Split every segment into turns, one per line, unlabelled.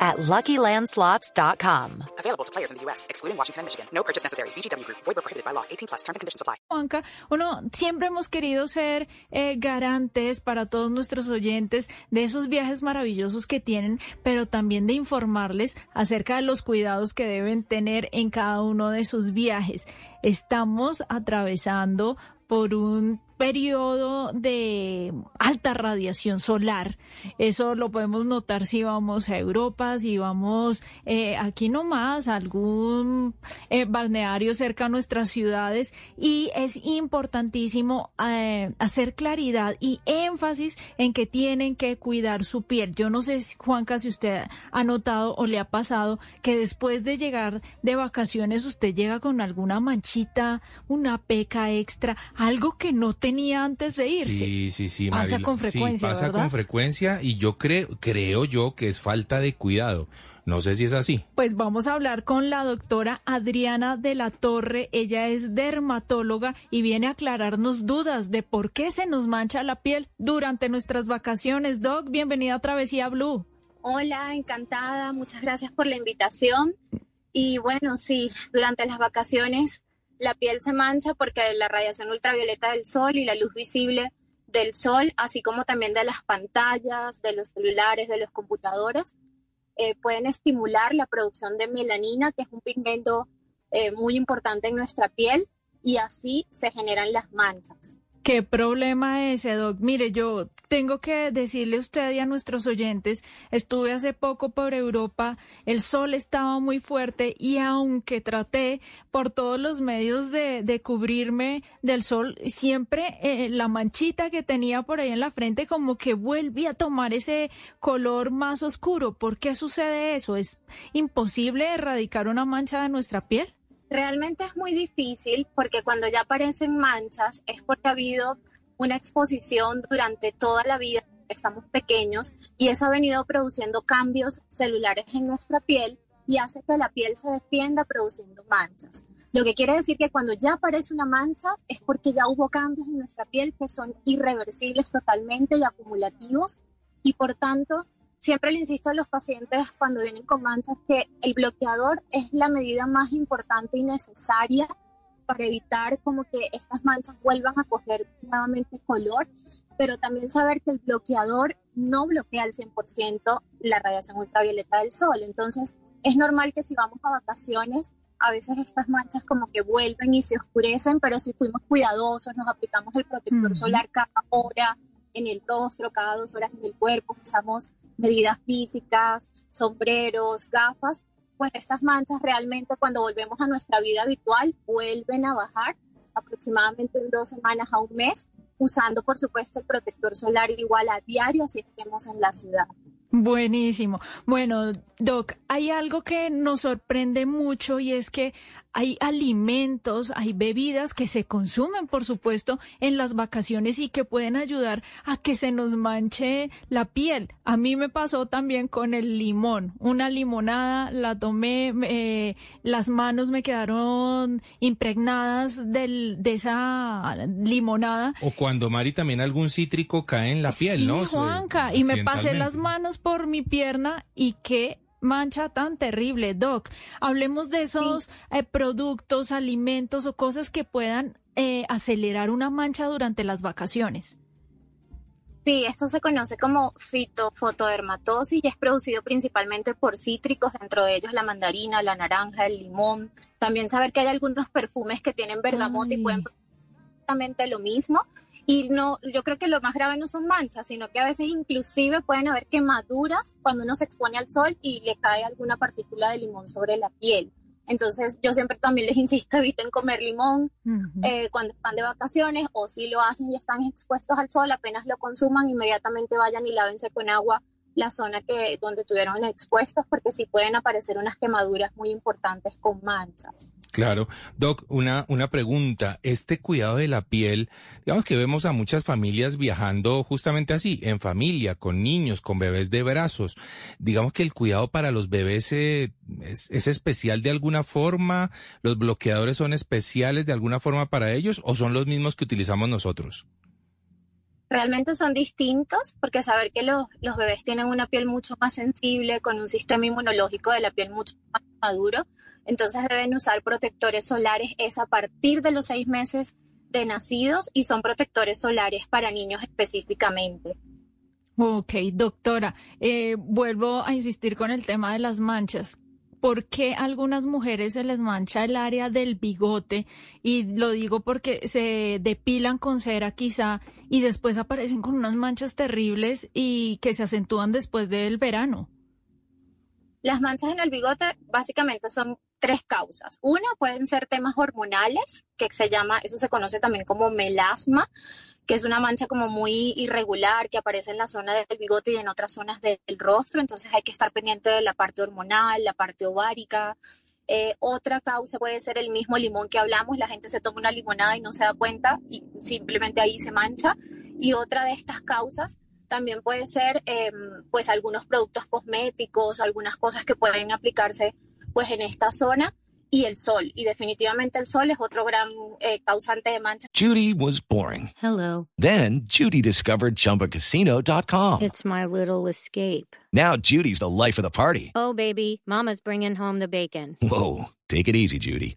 at LuckyLandSlots.com.
Available to players in the U.S., excluding Washington and Michigan. No purchase necessary. VGW Group. Void where prohibited by law. 18 plus. Terms and conditions apply.
Juanca, uno siempre hemos querido ser eh, garantes para todos nuestros oyentes de esos viajes maravillosos que tienen, pero también de informarles acerca de los cuidados que deben tener en cada uno de sus viajes. Estamos atravesando por un periodo de alta radiación solar. Eso lo podemos notar si vamos a Europa, si vamos eh, aquí nomás a algún eh, balneario cerca a nuestras ciudades. Y es importantísimo eh, hacer claridad y énfasis en que tienen que cuidar su piel. Yo no sé, Juanca, si usted ha notado o le ha pasado que después de llegar de vacaciones usted llega con alguna manchita, una peca extra, algo que no te tenía antes de irse.
Sí, sí, sí.
Pasa con frecuencia.
Sí, pasa con frecuencia y yo creo, creo yo que es falta de cuidado. No sé si es así.
Pues vamos a hablar con la doctora Adriana de la Torre. Ella es dermatóloga y viene a aclararnos dudas de por qué se nos mancha la piel durante nuestras vacaciones. Doc, bienvenida a Travesía Blue.
Hola, encantada. Muchas gracias por la invitación. Y bueno, sí, durante las vacaciones la piel se mancha porque la radiación ultravioleta del sol y la luz visible del sol, así como también de las pantallas, de los celulares, de los computadores, eh, pueden estimular la producción de melanina, que es un pigmento eh, muy importante en nuestra piel, y así se generan las manchas.
¿Qué problema es ese, Doc? Mire, yo tengo que decirle a usted y a nuestros oyentes, estuve hace poco por Europa, el sol estaba muy fuerte y aunque traté por todos los medios de, de cubrirme del sol, siempre eh, la manchita que tenía por ahí en la frente como que vuelve a tomar ese color más oscuro. ¿Por qué sucede eso? ¿Es imposible erradicar una mancha de nuestra piel?
Realmente es muy difícil porque cuando ya aparecen manchas es porque ha habido una exposición durante toda la vida, estamos pequeños, y eso ha venido produciendo cambios celulares en nuestra piel y hace que la piel se defienda produciendo manchas. Lo que quiere decir que cuando ya aparece una mancha es porque ya hubo cambios en nuestra piel que son irreversibles totalmente y acumulativos y por tanto Siempre le insisto a los pacientes cuando vienen con manchas que el bloqueador es la medida más importante y necesaria para evitar como que estas manchas vuelvan a coger nuevamente color, pero también saber que el bloqueador no bloquea al 100% la radiación ultravioleta del sol. Entonces, es normal que si vamos a vacaciones, a veces estas manchas como que vuelven y se oscurecen, pero si fuimos cuidadosos, nos aplicamos el protector solar cada hora en el rostro, cada dos horas en el cuerpo, usamos medidas físicas, sombreros, gafas, pues estas manchas realmente cuando volvemos a nuestra vida habitual vuelven a bajar aproximadamente en dos semanas a un mes, usando por supuesto el protector solar igual a diario si estemos en la ciudad.
Buenísimo. Bueno, Doc, hay algo que nos sorprende mucho y es que hay alimentos, hay bebidas que se consumen, por supuesto, en las vacaciones y que pueden ayudar a que se nos manche la piel. A mí me pasó también con el limón. Una limonada, la tomé, eh, las manos me quedaron impregnadas del, de esa limonada.
O cuando, Mari, también algún cítrico cae en la piel, ¿no?
Juanca, y me pasé las manos por mi pierna y qué mancha tan terrible, Doc. Hablemos de esos eh, productos, alimentos o cosas que puedan eh, acelerar una mancha durante las vacaciones.
Sí, esto se conoce como fitofotodermatosis y es producido principalmente por cítricos, dentro de ellos la mandarina, la naranja, el limón. También saber que hay algunos perfumes que tienen bergamota y pueden exactamente lo mismo. Y no, yo creo que lo más grave no son manchas, sino que a veces inclusive pueden haber quemaduras cuando uno se expone al sol y le cae alguna partícula de limón sobre la piel. Entonces yo siempre también les insisto, eviten comer limón eh, cuando están de vacaciones o si lo hacen y están expuestos al sol, apenas lo consuman, inmediatamente vayan y lávense con agua la zona que donde estuvieron expuestos porque sí pueden aparecer unas quemaduras muy importantes con manchas.
Claro. Doc, una, una pregunta. Este cuidado de la piel, digamos que vemos a muchas familias viajando justamente así, en familia, con niños, con bebés de brazos. Digamos que el cuidado para los bebés eh, es, es especial de alguna forma, los bloqueadores son especiales de alguna forma para ellos o son los mismos que utilizamos nosotros.
Realmente son distintos porque saber que los, los bebés tienen una piel mucho más sensible, con un sistema inmunológico de la piel mucho más maduro, entonces deben usar protectores solares es a partir de los seis meses de nacidos y son protectores solares para niños específicamente.
Ok, doctora, eh, vuelvo a insistir con el tema de las manchas. ¿Por qué a algunas mujeres se les mancha el área del bigote? Y lo digo porque se depilan con cera quizá y después aparecen con unas manchas terribles y que se acentúan después del verano.
Las manchas en el bigote básicamente son tres causas. Una pueden ser temas hormonales, que se llama, eso se conoce también como melasma, que es una mancha como muy irregular que aparece en la zona del bigote y en otras zonas del rostro. Entonces hay que estar pendiente de la parte hormonal, la parte ovárica. Eh, otra causa puede ser el mismo limón que hablamos, la gente se toma una limonada y no se da cuenta y simplemente ahí se mancha. Y otra de estas causas también puede ser em, pues algunos productos cosméticos, algunas cosas que pueden aplicarse pues en esta zona y el sol. Y definitivamente el sol es otro gran eh, causante de mancha.
Judy was boring.
Hello.
Then Judy discovered ChumbaCasino.com.
It's my little escape.
Now Judy's the life of the party.
Oh, baby, mama's bringing home the bacon.
Whoa, take it easy, Judy.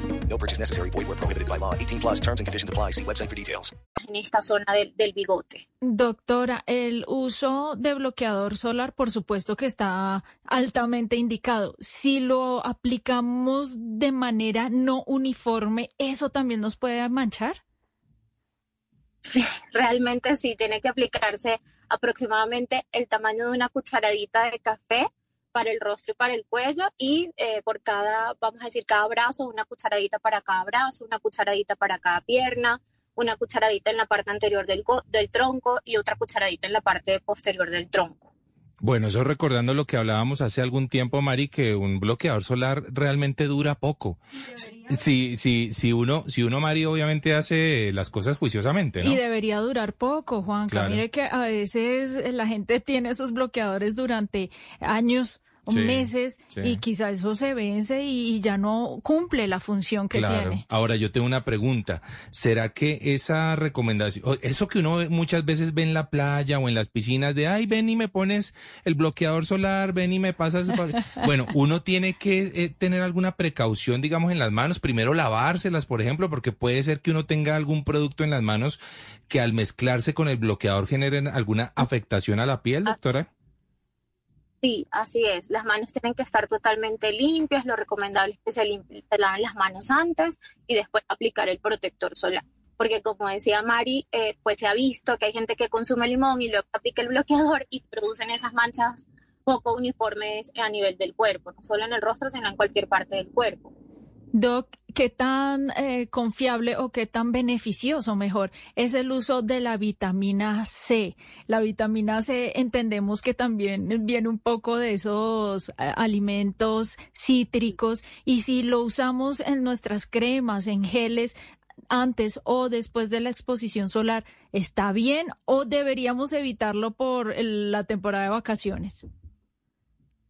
No purchase necessary. Void where prohibited by law. 18 plus terms and conditions apply. See website for details.
En esta zona del, del bigote.
Doctora, el uso de bloqueador solar, por supuesto que está altamente indicado. Si lo aplicamos de manera no uniforme, ¿eso también nos puede manchar?
Sí, realmente sí, tiene que aplicarse aproximadamente el tamaño de una cucharadita de café para el rostro y para el cuello y eh, por cada, vamos a decir, cada brazo, una cucharadita para cada brazo, una cucharadita para cada pierna, una cucharadita en la parte anterior del, del tronco y otra cucharadita en la parte posterior del tronco.
Bueno, eso recordando lo que hablábamos hace algún tiempo, Mari, que un bloqueador solar realmente dura poco. Si, si, si uno, si uno, Mari, obviamente hace las cosas juiciosamente, ¿no?
Y debería durar poco, Juanca. Claro. Mire que a veces la gente tiene esos bloqueadores durante años sí, meses sí. y quizá eso se vence y, ya no cumple la función que
claro.
tiene.
Ahora yo tengo una pregunta. ¿Será que esa recomendación, eso que uno muchas veces ve en la playa o en las piscinas de, ay, ven y me pones el bloqueador solar, ven y me pasas... bueno, uno tiene que eh, tener alguna precaución, digamos, en las manos. Primero lavárselas, por ejemplo, porque puede ser que uno tenga algún producto en las manos que al mezclarse con el bloqueador generen alguna afectación a la piel, doctora.
Sí, así es. Las manos tienen que estar totalmente limpias. Lo recomendable es que se, se laven las manos antes y después aplicar el protector solar. Porque como decía Mari, eh, pues se ha visto que hay gente que consume limón y luego aplica el bloqueador y producen esas manchas poco uniformes a nivel del cuerpo, no solo en el rostro, sino en cualquier parte del cuerpo.
Doc, ¿qué tan eh, confiable o qué tan beneficioso, mejor, es el uso de la vitamina C? La vitamina C entendemos que también viene un poco de esos eh, alimentos cítricos y si lo usamos en nuestras cremas, en geles, antes o después de la exposición solar, ¿está bien o deberíamos evitarlo por el, la temporada de vacaciones?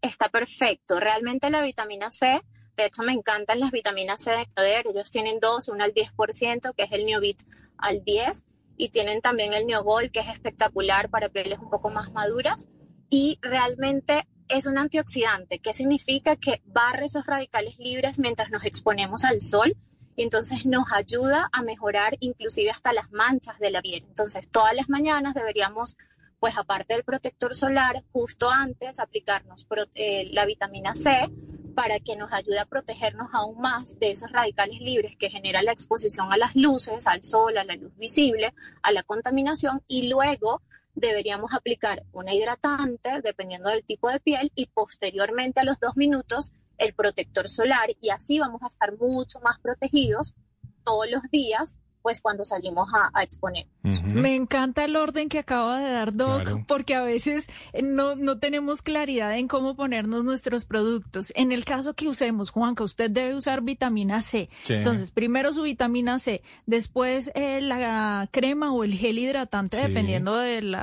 Está perfecto. Realmente la vitamina C de hecho, me encantan las vitaminas C de Noder. Ellos tienen dos, una al 10%, que es el Neovit al 10, y tienen también el Neogol, que es espectacular para pieles un poco más maduras. Y realmente es un antioxidante, que significa que barre esos radicales libres mientras nos exponemos al sol y entonces nos ayuda a mejorar inclusive hasta las manchas de la piel. Entonces, todas las mañanas deberíamos, pues aparte del protector solar, justo antes aplicarnos eh, la vitamina C para que nos ayude a protegernos aún más de esos radicales libres que genera la exposición a las luces, al sol, a la luz visible, a la contaminación y luego deberíamos aplicar una hidratante dependiendo del tipo de piel y posteriormente a los dos minutos el protector solar y así vamos a estar mucho más protegidos todos los días pues cuando salimos a, a exponer.
Me encanta el orden que acaba de dar Doc,
Claro.
porque a veces eh, no, no tenemos claridad en cómo ponernos nuestros productos. En el caso que usemos, Juanca, usted debe usar vitamina C.
Sí.
Entonces, primero su vitamina C, después eh, la crema o el gel hidratante,
Sí.
dependiendo del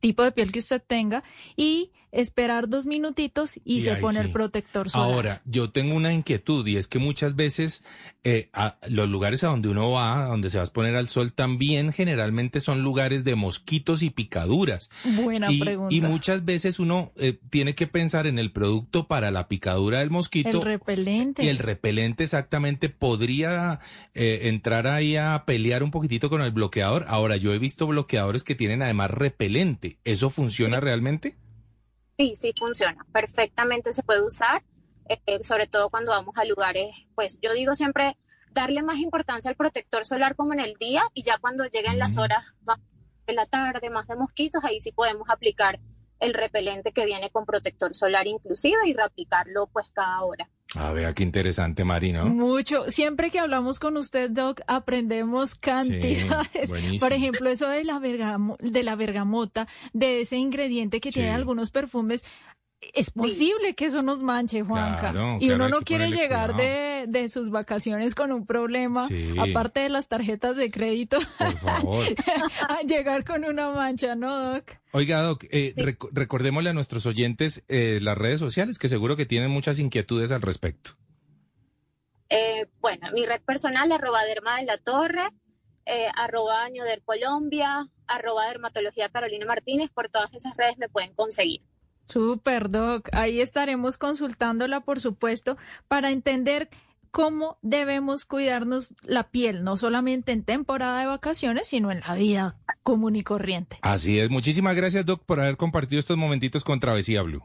tipo de piel que usted tenga, y esperar dos minutitos y,
Y
se pone
sí.
el protector solar.
Ahora, yo tengo una inquietud y es que muchas veces eh, a los lugares a donde uno va, a donde se va a exponer al sol, también generalmente son lugares de mosquitos y picaduras.
Buena
y,
pregunta.
y muchas veces uno eh, tiene que pensar en el producto para la picadura del mosquito.
el repelente.
Y el repelente exactamente podría eh, entrar ahí a pelear un poquitito con el bloqueador. Ahora, yo he visto bloqueadores que tienen además repelente. ¿Eso funciona realmente?
Sí, sí funciona. Perfectamente se puede usar, eh, sobre todo cuando vamos a lugares, pues yo digo siempre darle más importancia al protector solar como en el día y ya cuando lleguen las horas más de la tarde, más de mosquitos, ahí sí podemos aplicar el repelente que viene con protector solar inclusive y reaplicarlo pues cada hora.
A ver, qué interesante, Mari, ¿no?
Mucho. Siempre que hablamos con usted, Doc, aprendemos cantidades.
buenísimo.
Por ejemplo, eso de la, bergamo- de la bergamota, de ese ingrediente que
Sí.
tiene algunos perfumes. Es posible que eso nos manche, Juanca.
Claro,
y
claro,
uno no quiere llegar de, de sus vacaciones con un problema,
Sí.
aparte de las tarjetas de crédito,
Por favor.
a llegar con una mancha, ¿no, Doc?
Oiga, Doc, eh, rec- recordémosle a nuestros oyentes eh, las redes sociales, que seguro que tienen muchas inquietudes al respecto.
Eh, bueno, mi red personal, arroba derma de la torre, eh, arroba año del Colombia, arroba dermatología Carolina Martínez, por todas esas redes me pueden conseguir.
Super, Doc. Ahí estaremos consultándola, por supuesto, para entender cómo debemos cuidarnos la piel, no solamente en temporada de vacaciones, sino en la vida común y corriente.
Así es. Muchísimas gracias, Doc, por haber compartido estos momentitos con Travesía Blue.